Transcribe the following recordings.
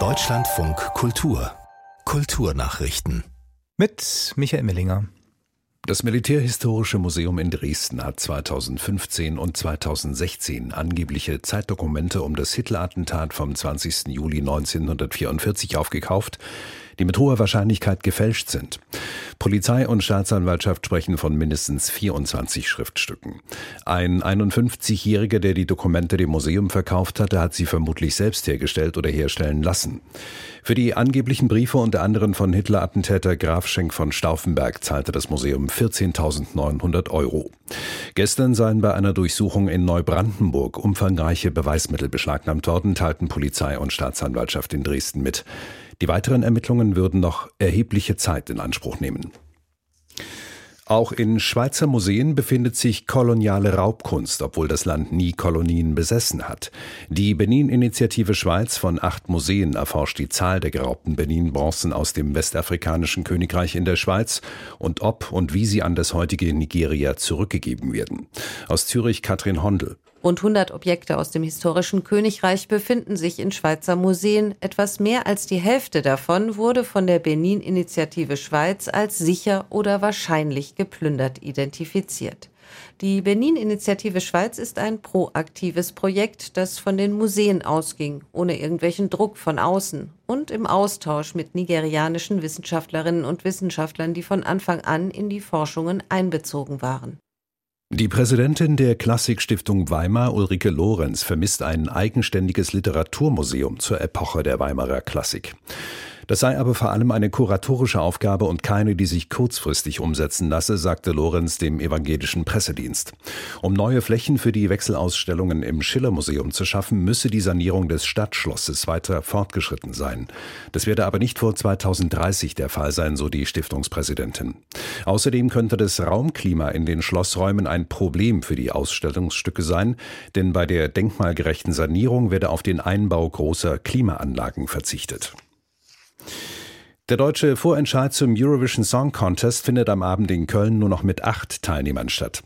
Deutschlandfunk Kultur Kulturnachrichten mit Michael Millinger. Das Militärhistorische Museum in Dresden hat 2015 und 2016 angebliche Zeitdokumente um das Hitler-Attentat vom 20. Juli 1944 aufgekauft, die mit hoher Wahrscheinlichkeit gefälscht sind. Polizei und Staatsanwaltschaft sprechen von mindestens 24 Schriftstücken. Ein 51-Jähriger, der die Dokumente dem Museum verkauft hatte, hat sie vermutlich selbst hergestellt oder herstellen lassen. Für die angeblichen Briefe unter anderem von Hitler-Attentäter Graf Schenk von Stauffenberg zahlte das Museum 14.900 Euro. Gestern seien bei einer Durchsuchung in Neubrandenburg umfangreiche Beweismittel beschlagnahmt worden, teilten Polizei und Staatsanwaltschaft in Dresden mit. Die weiteren Ermittlungen würden noch erhebliche Zeit in Anspruch nehmen. Auch in Schweizer Museen befindet sich koloniale Raubkunst, obwohl das Land nie Kolonien besessen hat. Die Benin-Initiative Schweiz von acht Museen erforscht die Zahl der geraubten Benin-Bronzen aus dem westafrikanischen Königreich in der Schweiz und ob und wie sie an das heutige Nigeria zurückgegeben werden. Aus Zürich Katrin Hondel. Rund 100 Objekte aus dem historischen Königreich befinden sich in Schweizer Museen. Etwas mehr als die Hälfte davon wurde von der Benin-Initiative Schweiz als sicher oder wahrscheinlich geplündert identifiziert. Die Benin-Initiative Schweiz ist ein proaktives Projekt, das von den Museen ausging, ohne irgendwelchen Druck von außen und im Austausch mit nigerianischen Wissenschaftlerinnen und Wissenschaftlern, die von Anfang an in die Forschungen einbezogen waren. Die Präsidentin der Klassikstiftung Weimar, Ulrike Lorenz, vermisst ein eigenständiges Literaturmuseum zur Epoche der Weimarer Klassik. Das sei aber vor allem eine kuratorische Aufgabe und keine, die sich kurzfristig umsetzen lasse, sagte Lorenz dem evangelischen Pressedienst. Um neue Flächen für die Wechselausstellungen im Schiller-Museum zu schaffen, müsse die Sanierung des Stadtschlosses weiter fortgeschritten sein. Das werde aber nicht vor 2030 der Fall sein, so die Stiftungspräsidentin. Außerdem könnte das Raumklima in den Schlossräumen ein Problem für die Ausstellungsstücke sein, denn bei der denkmalgerechten Sanierung werde auf den Einbau großer Klimaanlagen verzichtet. Der deutsche Vorentscheid zum Eurovision Song Contest findet am Abend in Köln nur noch mit acht Teilnehmern statt.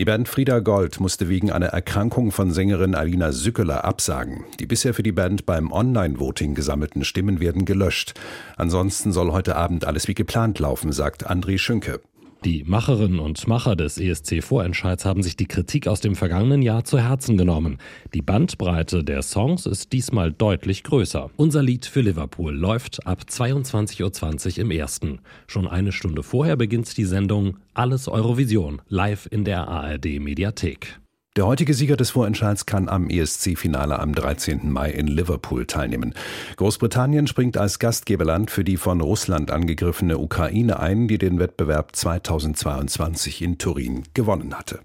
Die Band Frieda Gold musste wegen einer Erkrankung von Sängerin Alina Sückeler absagen. Die bisher für die Band beim Online-Voting gesammelten Stimmen werden gelöscht. Ansonsten soll heute Abend alles wie geplant laufen, sagt André Schünke. Die Macherinnen und Macher des ESC-Vorentscheids haben sich die Kritik aus dem vergangenen Jahr zu Herzen genommen. Die Bandbreite der Songs ist diesmal deutlich größer. Unser Lied für Liverpool läuft ab 22.20 Uhr im ersten. Schon eine Stunde vorher beginnt die Sendung Alles Eurovision live in der ARD Mediathek. Der heutige Sieger des Vorentscheids kann am ESC-Finale am 13. Mai in Liverpool teilnehmen. Großbritannien springt als Gastgeberland für die von Russland angegriffene Ukraine ein, die den Wettbewerb 2022 in Turin gewonnen hatte.